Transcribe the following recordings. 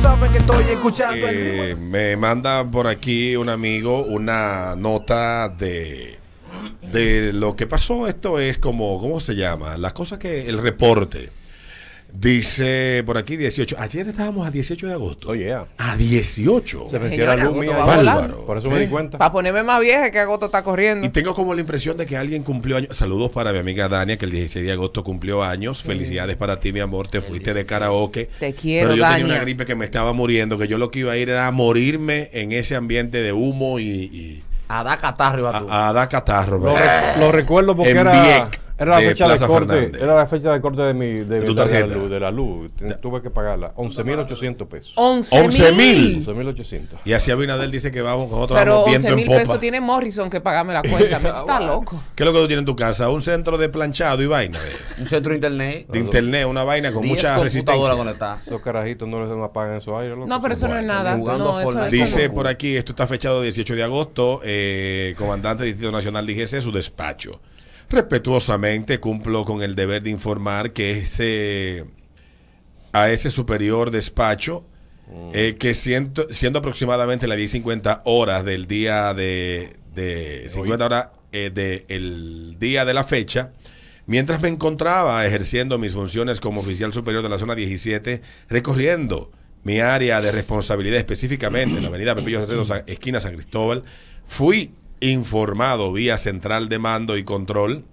saben que estoy escuchando el Eh, me manda por aquí un amigo una nota de de lo que pasó. Esto es como, ¿cómo se llama? Las cosas que, el reporte. Dice por aquí 18. Ayer estábamos a 18 de agosto. Oye, A 18. se venció la luz mía. Por eso me ¿Eh? di cuenta. Para ponerme más vieja que agosto está corriendo. Y tengo como la impresión de que alguien cumplió años. Saludos para mi amiga Dania, que el 16 de agosto cumplió años. Felicidades para ti, mi amor. Te fuiste de karaoke. Te quiero, Pero yo tenía una gripe que me estaba muriendo, que yo lo que iba a ir era a morirme en ese ambiente de humo y, y A dar catarro a, a dar catarro. Lo, lo recuerdo porque En era, era la de fecha de corte. Fernández. Era la fecha de corte de mi de, ¿De mi- tu de la luz. De la luz. Tuve que pagarla. 11.800 pesos. 11 11 mil. mil. 11.800. Y así Abinadel dice que vamos, nosotros Pero vamos viento 11 en mil popa. pesos tiene Morrison que pagarme la cuenta. Me está loco. ¿Qué es lo que tú tienes en tu casa? Un centro de planchado y vaina. Un centro de internet. de internet, una vaina con 10 mucha resistencia. Esos carajitos no les apagan esos aires. loco. No, pero eso no es nada. jugando No, eso, Dice no. por aquí, esto está fechado 18 de agosto, eh, comandante del Distrito Nacional DGC, su despacho. Respetuosamente cumplo con el deber de informar que este, a ese superior despacho, eh, que siento, siendo aproximadamente las 10.50 horas del día de, de 50 horas eh, del día de la fecha, Mientras me encontraba ejerciendo mis funciones como oficial superior de la zona 17, recorriendo mi área de responsabilidad específicamente en la avenida Pepillo Salcedo, San- esquina San Cristóbal, fui informado vía central de mando y control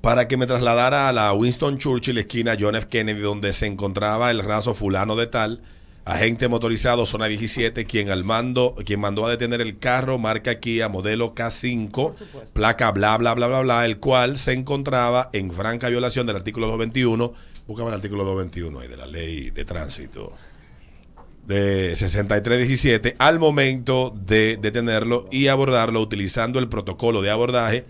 para que me trasladara a la Winston Churchill, esquina John F. Kennedy, donde se encontraba el raso fulano de tal, agente motorizado zona 17, quien al mando, quien mandó a detener el carro marca Kia modelo K5, placa bla bla bla bla bla, el cual se encontraba en franca violación del artículo 221, buscaba el artículo 221 ahí de la ley de tránsito de 6317 al momento de detenerlo y abordarlo utilizando el protocolo de abordaje,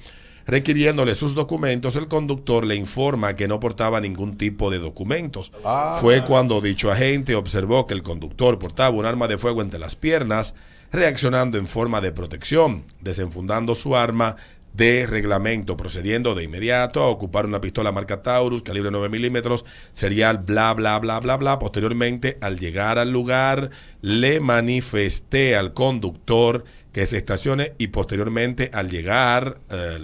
requiriéndole sus documentos, el conductor le informa que no portaba ningún tipo de documentos. Ah. Fue cuando dicho agente observó que el conductor portaba un arma de fuego entre las piernas, reaccionando en forma de protección, desenfundando su arma de reglamento, procediendo de inmediato a ocupar una pistola marca Taurus, calibre 9 milímetros, serial bla bla bla bla bla. Posteriormente, al llegar al lugar, le manifesté al conductor que se estacione y posteriormente al llegar eh,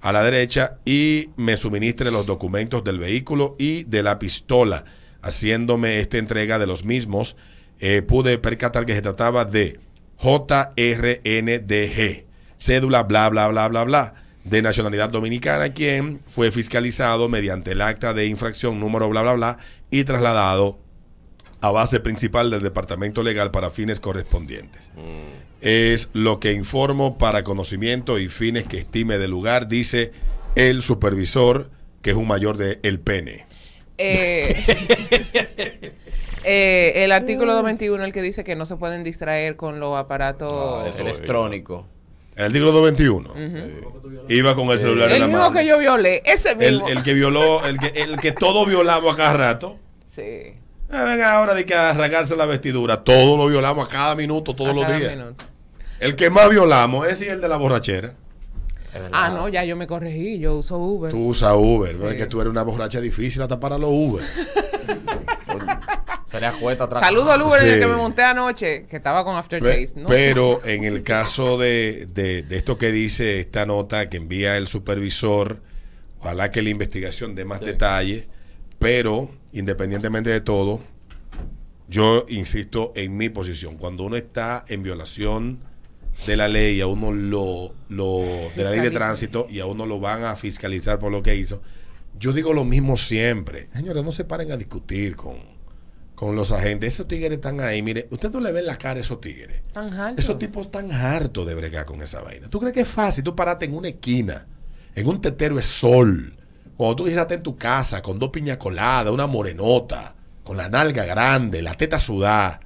a la derecha y me suministre los documentos del vehículo y de la pistola, haciéndome esta entrega de los mismos. eh, pude percatar que se trataba de JRNDG, cédula bla bla bla bla bla, de nacionalidad dominicana, quien fue fiscalizado mediante el acta de infracción número bla bla bla y trasladado a base principal del departamento legal para fines correspondientes. Es lo que informo para conocimiento y fines que estime del lugar, dice el supervisor, que es un mayor de El Pene. Eh, eh, el artículo 221, el que dice que no se pueden distraer con los aparatos. Ah, eso. El artículo 221. Iba con el celular en el la mismo que yo violé, ese el, mismo. el que violó, el que, el que todo violamos a cada rato. Sí. Ah, venga ahora de que arrancarse la vestidura. Todo lo violamos a cada minuto, todos a los cada días. minuto. El que más violamos ese es el de la borrachera. Ah, no, ya yo me corregí, yo uso Uber. Tú usas Uber, ¿verdad? Sí. que tú eres una borracha difícil hasta para los Uber. Sería jueta atrás. Saludo al Uber en el Sí. que me monté anoche, que estaba con After Pe- Days. ¿no? Pero en el caso de, de- de esto que dice esta nota que envía el supervisor, ojalá que la investigación dé más detalle, pero independientemente de todo, yo insisto en mi posición. Cuando uno está en violación de la ley, a uno lo, lo de la ley de tránsito y a uno lo van a fiscalizar por lo que hizo. Yo digo lo mismo siempre. Señores, no se paren a discutir con, con los agentes. Esos tigres están ahí. Mire, usted no le ven la cara a esos tigres. Tan alto. Esos tipos están hartos de bregar con esa vaina. ¿Tú crees que es fácil? Tú parate en una esquina, en un tetero de sol, cuando tú quisieras estar en tu casa con dos piña coladas, una morenota, con la nalga grande, la teta sudada,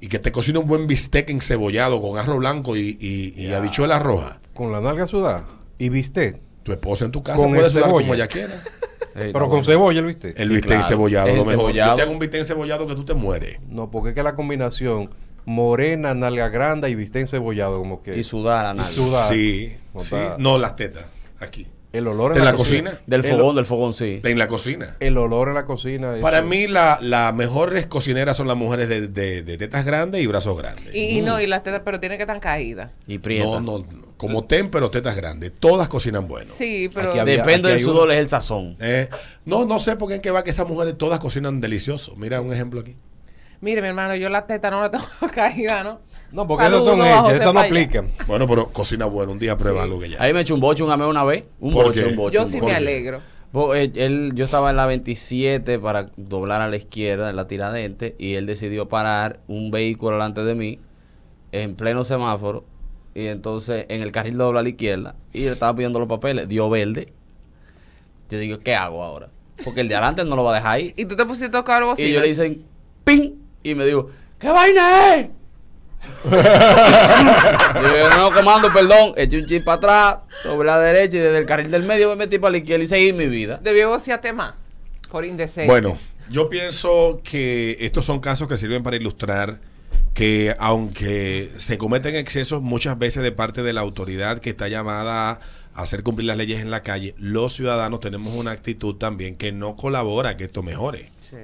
y que te cocine un buen bistec encebollado con arroz blanco y, y, y habichuela roja. Con la nalga sudada. Y viste. Tu esposa en tu casa Con puede sudar cebolla. como ella quiera. Pero con cebolla, ¿lo viste? El Sí, bistec claro. encebollado, Es lo mejor. Yo encebollado. te hago un bistec encebollado que tú te mueres. No, porque es que la combinación morena, nalga grande y viste encebollado, como que. Y sudar a sudar. Sí, No sí. No, las tetas, aquí. El olor en, ¿En la cocina? Del El- fogón, del fogón, sí. En la cocina. El olor en la cocina. es- Para mí, la, las mejores cocineras son las mujeres de, de- de tetas grandes y brazos grandes. Y, y no, y las tetas, pero tiene que estar caídas. Y prieta. no, no, como ten, pero tetas grandes. Todas cocinan bueno. Sí, pero Aquí había- Depende del sudor, es el sazón. Eh, no, no sé por qué en qué va que esas mujeres todas cocinan delicioso. Mira un ejemplo aquí. mire, mi hermano, yo las tetas no las tengo caídas, ¿no? No, porque Saludos son a José esas no Falla. aplican. Bueno, pero cocina bueno. Un día prueba algo que ya. Ahí me echó un boche un ame una vez. Un ¿Por boche, qué? un boche. Yo un sí boche. me alegro. Bo- él- él- yo estaba en la 27 para doblar a la izquierda en la tiradente y él decidió parar un vehículo delante de mí en pleno semáforo y entonces en el carril dobla a la izquierda y él estaba pidiendo los papeles, dio verde. Yo digo, ¿qué hago ahora? Porque el de adelante no lo va a dejar ahí. Y tú te pusiste a tocar algo así. Y yo le dicen, ¡ping! Y me digo, ¿qué vaina es? y yo, no, comando, perdón, eché un chip para atrás, sobre la derecha y desde el carril del medio me metí para la izquierda y seguí mi vida. Debió vocearte más por indecente. Bueno, yo pienso que estos son casos que sirven para ilustrar que aunque se cometen excesos muchas veces de parte de la autoridad que está llamada a hacer cumplir las leyes en la calle, los ciudadanos tenemos una actitud también que no colabora a que esto mejore. Sí.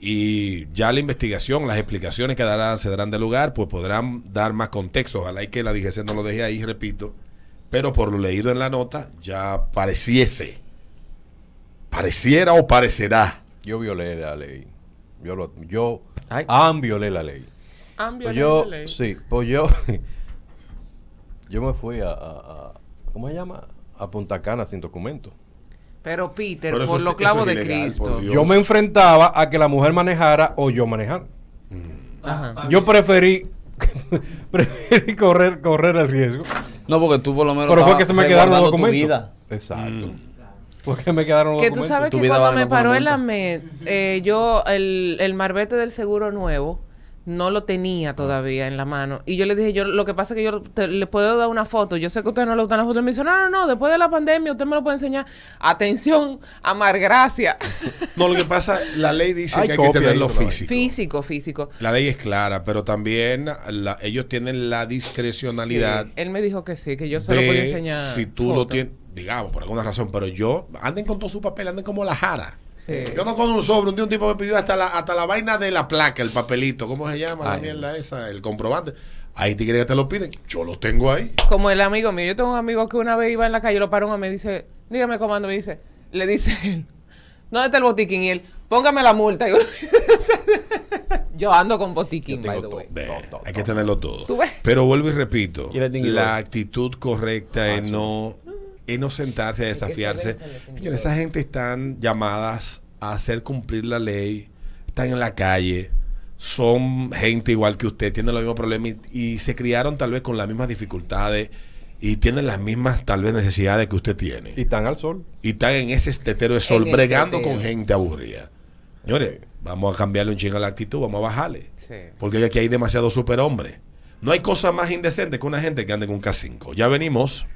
Y ya la investigación, las explicaciones que darán, se darán de lugar, pues podrán dar más contexto. Ojalá y que la DGC no lo deje ahí, repito. Pero por lo leído en la nota, ya pareciese, pareciera o parecerá. Yo violé la ley. Yo, lo, yo Ay. am violé la ley. Han Pues violado yo, la ley. sí, pues yo, yo me fui a, a- a- ¿cómo se llama? A Punta Cana sin documento. Pero Peter, Pero por los clavos es de ilegal, Cristo. Yo me enfrentaba a que la mujer manejara o yo manejar. Ajá. Yo preferí, preferí correr, correr el riesgo. No, porque tú por lo menos Pero fue que se me quedaron los documentos. vida. Exacto. Porque me quedaron los Que tú documentos. sabes Tu que cuando me paró en la. MED, eh, yo el, el marbete del seguro nuevo no lo tenía todavía en la mano. Y yo le dije, yo lo que pasa es que yo te- le puedo dar una foto. Yo sé que usted no le gustan las fotos. Y me dice, no, no, no, después de la pandemia usted me lo puede enseñar. Atención, amar gracia. No, lo que pasa, la ley dice Hay que hay que tenerlo físico. físico, físico. La ley es clara, pero también la- ellos tienen la discrecionalidad Sí, Él me dijo que sí, que yo se lo podía enseñar. si tú lo foto. tienes, digamos, por alguna razón, pero yo, anden con todo su papel, anden como la jara. Sí. Yo no con un sobre, un día un tipo me pidió hasta la, hasta la vaina de la placa, el papelito, ¿cómo se llama la mierda esa? El comprobante. Ahí te que te lo piden, yo lo tengo ahí. Como el amigo mío, yo tengo un amigo que una vez iba en la calle, lo paró y me dice, dígame comando, me dice, le dice él, ¿dónde está el botiquín? Y él, póngame la multa. Y yo, yo ando con botiquín, by the way. todo. Hay que tenerlo todo. ¿Tú ves? Pero vuelvo y repito, la actitud correcta es no, es no sentarse a desafiarse. Señores, esa gente están llamadas a hacer cumplir la ley, están en la calle, son gente igual que usted, tienen los mismos problemas y, y se criaron tal vez con las mismas dificultades y tienen las mismas tal vez necesidades que usted tiene. Y están al sol. Y están en ese estetero de sol, En bregando con gente aburrida. Señores, vamos a cambiarle un chingo a la actitud, vamos a bajarle. Sí. Porque aquí hay demasiados superhombres. No hay cosa más indecente que una gente que ande con un K5. Ya venimos.